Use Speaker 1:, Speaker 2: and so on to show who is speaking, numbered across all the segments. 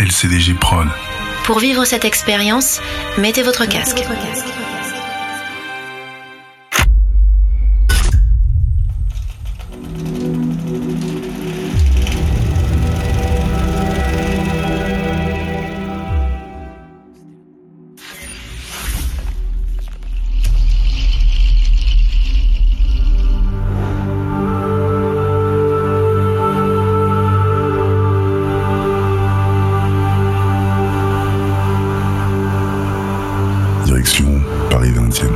Speaker 1: LCDG Prod.
Speaker 2: Pour vivre cette expérience, mettez votre casque.
Speaker 1: Paris 20e.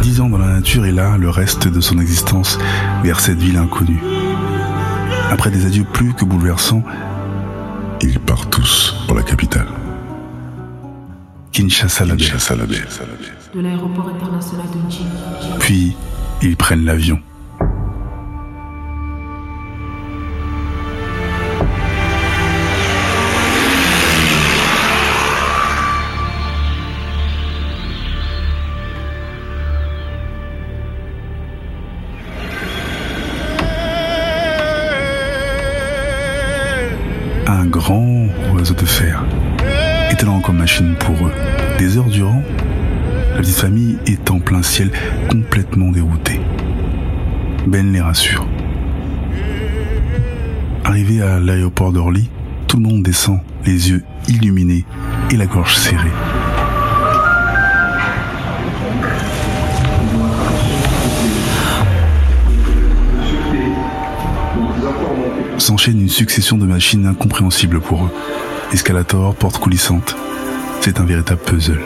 Speaker 1: Dix ans dans la nature et là, le reste de son existence vers cette ville inconnue. Après des adieux plus que bouleversants, ils partent tous pour la capitale. Kinshasa la baie.
Speaker 3: de l'aéroport international de Njini.
Speaker 1: Puis, ils prennent l'avion. Des heures durant, la petite famille est en plein ciel, complètement déroutée. Ben les rassure. Arrivé à l'aéroport d'Orly, tout le monde descend, les yeux illuminés et la gorge serrée. S'enchaîne une succession de machines incompréhensibles pour eux. Escalator, porte coulissante. C'est un véritable puzzle.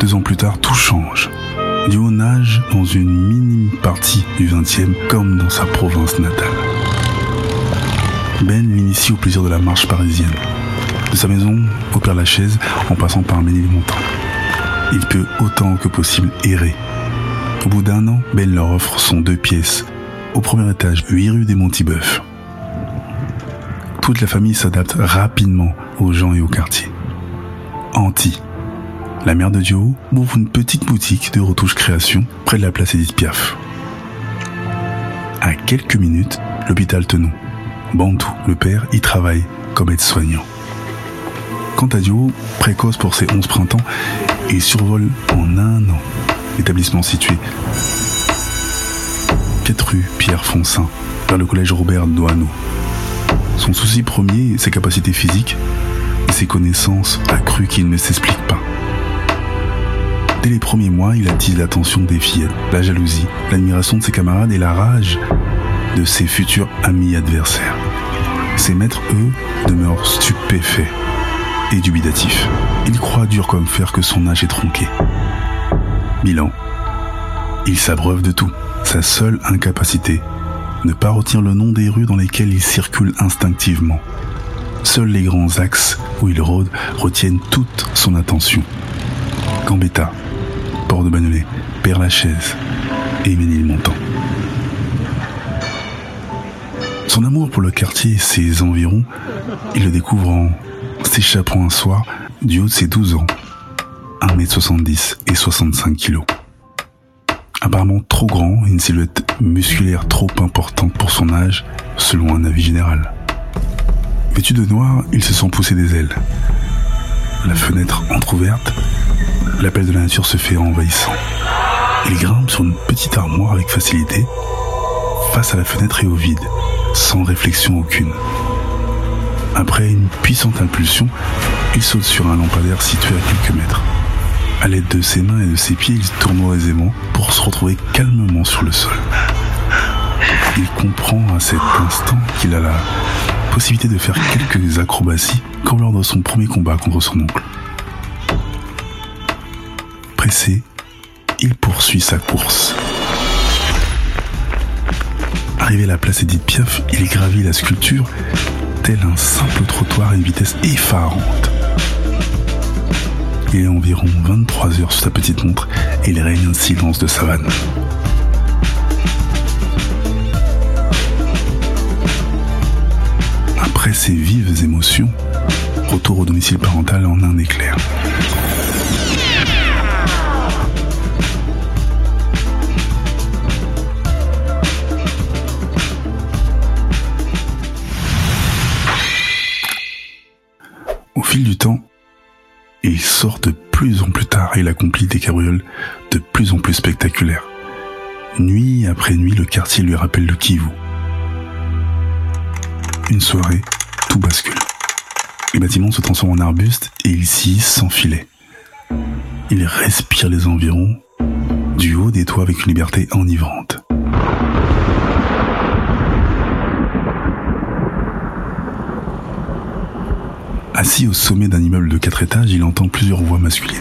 Speaker 1: Deux ans plus tard, tout change. Duo nage dans une minime partie du 20e comme dans sa province natale. Ben l'initie au plaisir de la marche parisienne. Sa maison au Père Lachaise en passant par Ménilmontant. Il peut autant que possible errer. Au bout d'un an, Ben leur offre son deux pièces au premier étage, 8 rue des Montibeufs. Toute la famille s'adapte rapidement aux gens et au quartier. Anti, la mère de Dio ouvre une petite boutique de retouches création près de la place Edith Piaf. À quelques minutes, l'hôpital Tenon. Bantou, le père, y travaille comme aide-soignant. Quant à Dio, précoce pour ses 11 printemps, il survole en un an l'établissement situé 4 rue Pierre Foncin, vers le collège Robert Doisneau. Son souci premier, ses capacités physiques et ses connaissances accrues qu'il ne s'explique pas. Dès les premiers mois, il attise l'attention des fillettes, la jalousie, l'admiration de ses camarades et la rage de ses futurs amis adversaires. Ses maîtres, eux, demeurent stupéfaits et dubitatifs. Il croit dur comme fer que son âge est tronqué. Bilan. Il s'abreuve de tout. Sa seule incapacité, ne pas retenir le nom des rues dans lesquelles il circule instinctivement. Seuls les grands axes où il rôde retiennent toute son attention. Gambetta, Port de Bagnolet, Père Lachaise et Ménilmontant. Son amour pour le quartier et ses environs, il le découvre en s'échappant un soir du haut de ses 12 ans, 1m70 et 65 kg. Apparemment trop grand et une silhouette musculaire trop importante pour son âge, selon un avis général. Vêtu de noir, il se sent pousser des ailes. La fenêtre entr'ouverte, l'appel de la nature se fait envahissant. Il grimpe sur une petite armoire avec facilité, face à la fenêtre et au vide, sans réflexion aucune. Après une puissante impulsion, il saute sur un lampadaire situé à quelques mètres. À l'aide de ses mains et de ses pieds, il tournoie aisément pour se retrouver calmement sur le sol. Il comprend à cet instant qu'il a la possibilité de faire quelques acrobaties comme lors de son premier combat contre son oncle. Pressé, il poursuit sa course. Arrivé à la place Edith Piaf, il gravit la sculpture tel un simple trottoir à une vitesse effarante. Il est environ 23 heures sur sa petite montre et il règne un silence de savane. Après ces vives émotions, retour au domicile parental en un éclair. Sort de plus en plus tard et il accomplit des cabrioles de plus en plus spectaculaires. Nuit après nuit, le quartier lui rappelle le Kivu. Une soirée, tout bascule. Les bâtiments se transforment en arbustes et il s'y sans. Il respire les environs du haut des toits avec une liberté enivrante. Assis au sommet d'un immeuble de quatre étages, il entend plusieurs voix masculines.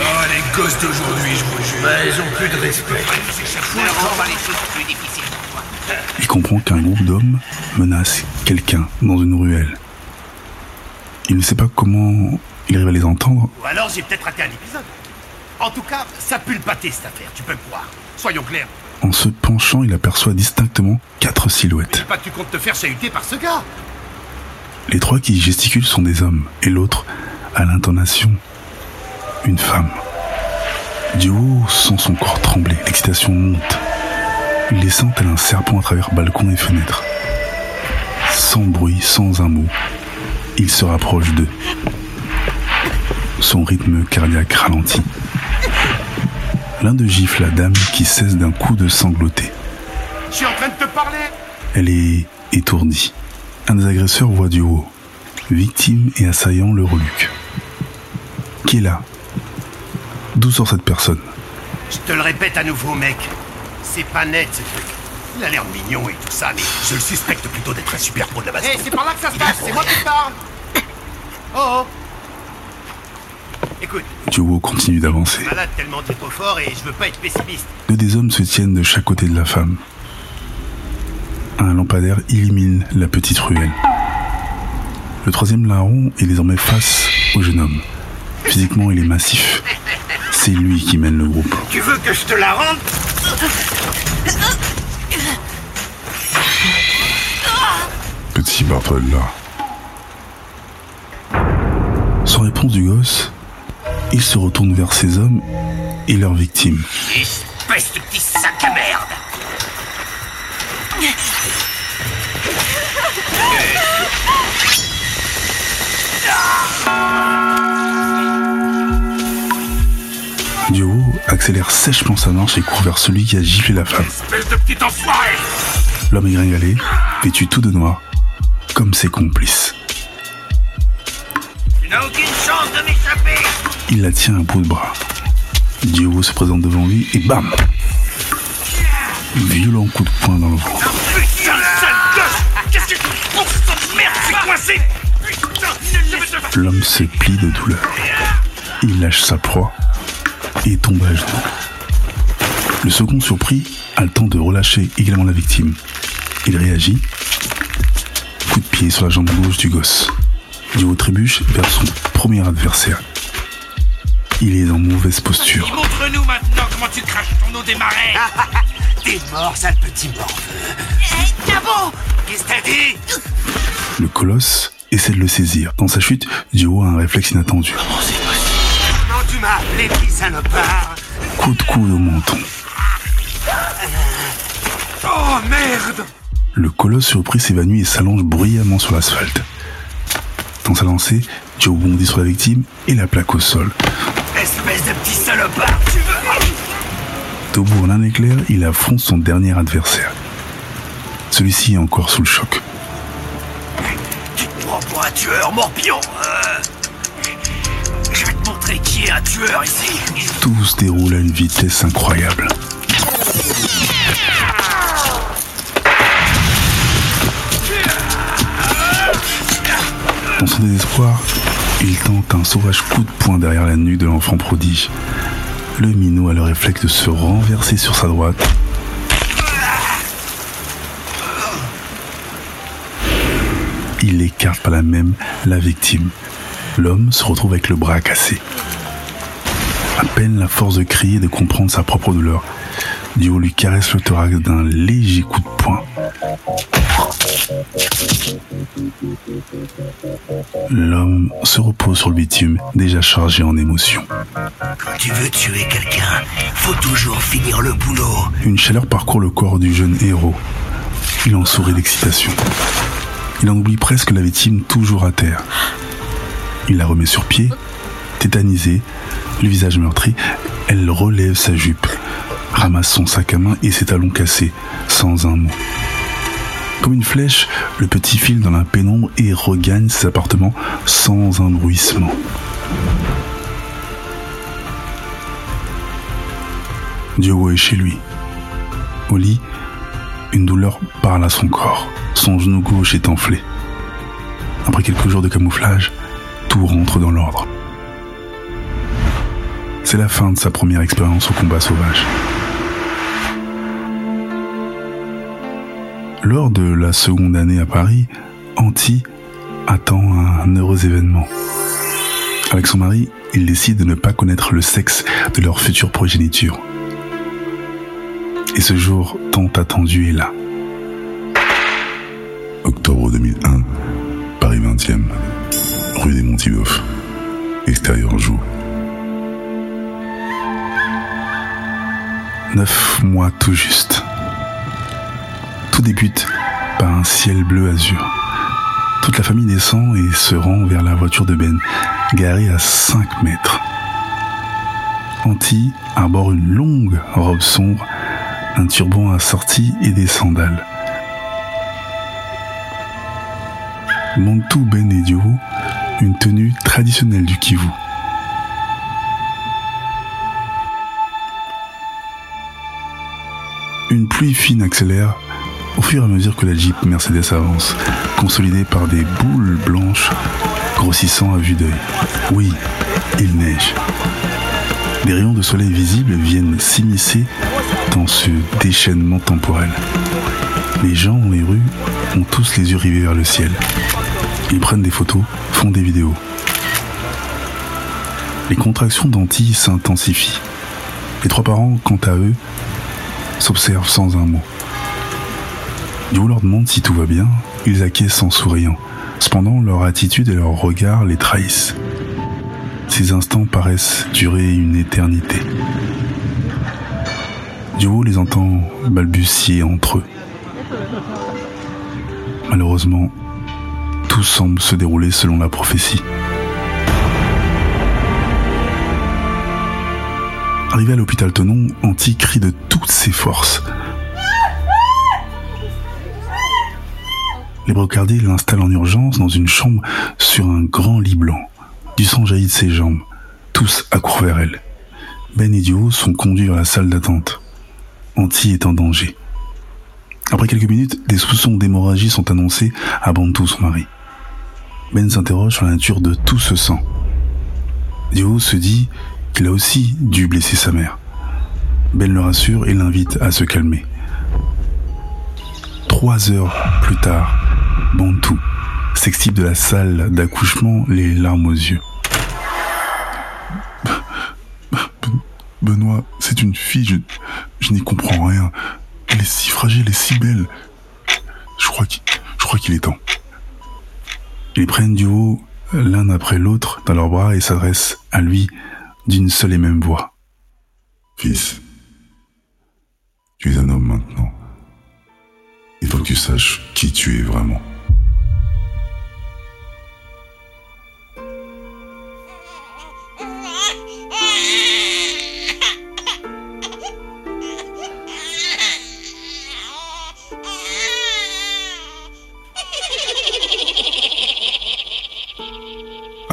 Speaker 4: Oh, les gosses d'aujourd'hui, je vous jure.
Speaker 5: Bah, ils ont plus de respect.
Speaker 1: Il comprend qu'un groupe d'hommes menace quelqu'un dans une ruelle. Il ne sait pas comment il arrive à les entendre.
Speaker 5: Ou alors j'ai peut-être raté un épisode. En tout cas, ça pue le pâté cette affaire, tu peux me croire. Soyons clairs.
Speaker 1: En se penchant, il aperçoit distinctement quatre silhouettes.
Speaker 5: Pas que tu comptes te faire chahuter par ce gars.
Speaker 1: Les trois qui gesticulent sont des hommes et l'autre, à l'intonation, une femme. Du haut, sent son corps trembler, l'excitation monte. Il descend tel un serpent à travers balcons et fenêtres. Sans bruit, sans un mot, il se rapproche d'eux. Son rythme cardiaque ralentit. L'un de gifle la dame qui cesse d'un coup de sangloter.
Speaker 5: Je suis en train de te parler.
Speaker 1: Elle est étourdie. Un des agresseurs voit du haut. Victime et assaillant le reluque. Qui est là? D'où sort cette personne?
Speaker 5: Je te le répète à nouveau, mec. C'est pas net ce truc. Il a l'air mignon et tout ça, mais je le suspecte plutôt d'être un super pro de la base.
Speaker 6: Hé, c'est par là que ça se passe, c'est moi qui parle. Oh oh.
Speaker 5: Écoute,
Speaker 1: Duo continue d'avancer.
Speaker 5: malade tellement t'es trop fort et je veux pas être pessimiste.
Speaker 1: Deux des hommes se tiennent de chaque côté de la femme. Un lampadaire illumine la petite ruelle. Le troisième larron est désormais face au jeune homme. Physiquement, il est massif. C'est lui qui mène le groupe.
Speaker 5: Tu veux que je te la rende?
Speaker 1: Petit Bartolda. Sans réponse du gosse, il se retourne vers ses hommes et leurs victimes.
Speaker 5: Espèce de petit sac à merde
Speaker 1: Duo accélère sèchement sa marche et court vers celui qui a giflé la femme.
Speaker 5: Espèce de petit enfoiré
Speaker 1: L'homme est gringalé, vêtu tout de noir, comme ses complices.
Speaker 5: Tu n'as aucune chance de m'échapper
Speaker 1: Il la tient à bout de bras. Duo se présente devant lui et bam Violent coup de poing dans le ventre.
Speaker 5: Putain, sale gosse Qu'est-ce que tu merde C'est coincé.
Speaker 1: L'homme se plie de douleur. Il lâche sa proie et tombe à genoux. Le second surpris a le temps de relâcher également la victime. Il réagit. Coup de pied sur la jambe gauche du gosse. Duo trébuche vers son premier adversaire. Il est en mauvaise posture.
Speaker 5: Montre-nous maintenant comment tu craches ton eau des marais T'es mort, sale petit morveux Hé, Cabo Qu'est-ce que t'as dit?
Speaker 1: Le colosse essaie de le saisir. Dans sa chute, Duo a un réflexe inattendu.
Speaker 5: Comment tu m'as appelé, petit salopard?
Speaker 1: Coup de coude au menton.
Speaker 5: Oh, merde
Speaker 1: Le colosse surpris s'évanouit et s'allonge bruyamment sur l'asphalte. Dans sa lancée, Joe bondit sur la victime et la plaque au sol.
Speaker 5: Espèce de petit salopard, tu veux
Speaker 1: en un éclair, il affronte son dernier adversaire. Celui-ci est encore sous le choc.
Speaker 5: Tu te prends pour un tueur morpion euh. Je vais te montrer qui est un tueur ici
Speaker 1: Tout se déroule à une vitesse incroyable. Dans son désespoir, il tente un sauvage coup de poing derrière la nuque de l'enfant prodige. le minot a le réflexe de se renverser sur sa droite. Il écarte par la même la victime. L'homme se retrouve avec le bras cassé. À peine la force de crier et de comprendre sa propre douleur, Dio lui caresse le thorax d'un léger coup de poing. L'homme se repose sur le bitume, déjà chargé en émotions.
Speaker 5: Quand tu veux tuer quelqu'un, faut toujours finir le boulot.
Speaker 1: Une chaleur parcourt le corps du jeune héros. Il en sourit d'excitation. Il en oublie presque la victime toujours à terre. Il la remet sur pied, tétanisée, le visage meurtri. Elle relève sa jupe, ramasse son sac à main et ses talons cassés, sans un mot. Comme une flèche, le petit file dans la pénombre et regagne ses appartements sans un bruissement. Diogo est chez lui. Au lit, une douleur parle à son corps. Son genou gauche est enflé. Après quelques jours de camouflage, tout rentre dans l'ordre. C'est la fin de sa première expérience au combat sauvage. Lors de la seconde année à Paris, Anti attend un heureux événement. Avec son mari, il décide de ne pas connaître le sexe de leur future progéniture. Et ce jour tant attendu est là.
Speaker 7: Octobre 2001, Paris 20e, rue des Montiboeuf, extérieur jour.
Speaker 1: Neuf mois tout juste. Tout débute par un ciel bleu azur. Toute la famille descend et se rend vers la voiture de Ben, garée à 5 mètres. Anti arbore une longue robe sombre, un turban assorti et des sandales. Montou Ben et Dio, une tenue traditionnelle du Kivu. Une pluie fine accélère au fur et à mesure que la Jeep Mercedes avance, consolidée par des boules blanches grossissant à vue d'œil. Oui, il neige. Des rayons de soleil visibles viennent s'immiscer dans ce déchaînement temporel. Les gens dans les rues ont tous les yeux rivés vers le ciel. Ils prennent des photos, font des vidéos. Les contractions d'Antilles s'intensifient. Les trois parents, quant à eux, s'observent sans un mot. Dio leur demande si tout va bien, ils acquiescent en souriant. Cependant, leur attitude et leur regard les trahissent. Ces instants paraissent durer une éternité. Duo les entend balbutier entre eux. Malheureusement, tout semble se dérouler selon la prophétie. Arrivé à l'hôpital Tonon, Anti crie de toutes ses forces. Les brocardiers l'installent en urgence dans une chambre sur un grand lit blanc. Du sang jaillit de ses jambes. Tous accourent vers elle. Ben et Dio sont conduits vers la salle d'attente. Anti est en danger. Après quelques minutes, des soupçons d'hémorragie sont annoncés à Bantou, son mari. Ben s'interroge sur la nature de tout ce sang. Dio se dit qu'il a aussi dû blesser sa mère. Ben le rassure et l'invite à se calmer. Trois heures plus tard, Bantou s'extipe de la salle d'accouchement, les larmes aux yeux.
Speaker 7: Benoît, c'est une fille, je, n'y comprends rien. Elle est si fragile et si belle. Je crois qu'il, je crois qu'il est temps.
Speaker 1: Ils prennent du haut l'un après l'autre dans leurs bras et s'adressent à lui d'une seule et même voix.
Speaker 7: Fils, tu es un homme maintenant. Il faut que tu saches qui tu es vraiment.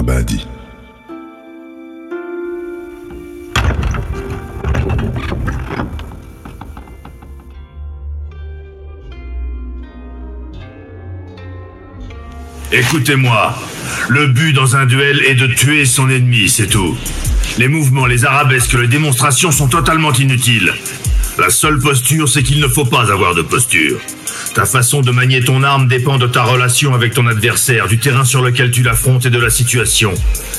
Speaker 7: Abadi.
Speaker 4: Écoutez-moi. Le but dans un duel est de tuer son ennemi, c'est tout.
Speaker 8: Les mouvements, les arabesques, les démonstrations sont totalement inutiles. La seule posture, c'est qu'il ne faut pas avoir de posture. Ta façon de manier ton arme dépend de ta relation avec ton adversaire, du terrain sur lequel tu l'affrontes et de la situation.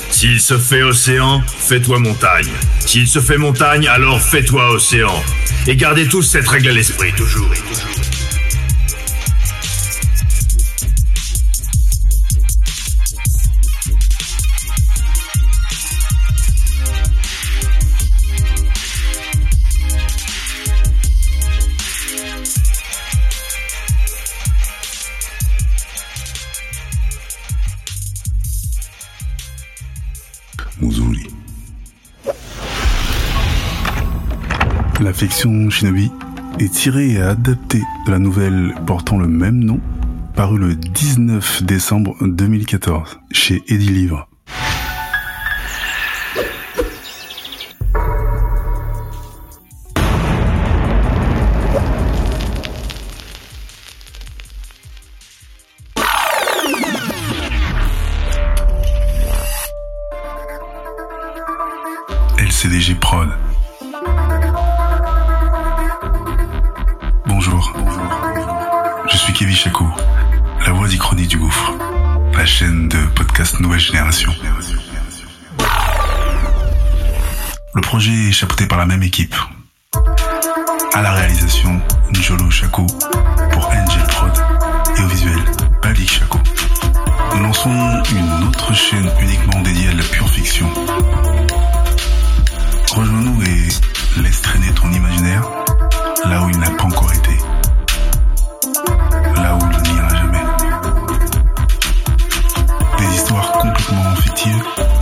Speaker 8: S'il se fait océan, fais-toi montagne. S'il se fait montagne, alors fais-toi océan. Et gardez tous cette règle à l'esprit, toujours.
Speaker 1: Fiction Shinobi est tirée et adaptée de la nouvelle portant le même nom, parue le 19 décembre 2014 chez Eddie Livre. Chaîne de podcast Nouvelle Génération. Le projet est chapeauté par la même équipe. À la réalisation, Njolo Chaco pour Angel Prod et au visuel, Balik Chaco. Nous lançons une autre chaîne uniquement dédiée à la pure fiction. Rejoins-nous et laisse traîner ton imaginaire là où il n'a pas encore été. Complètement fictives.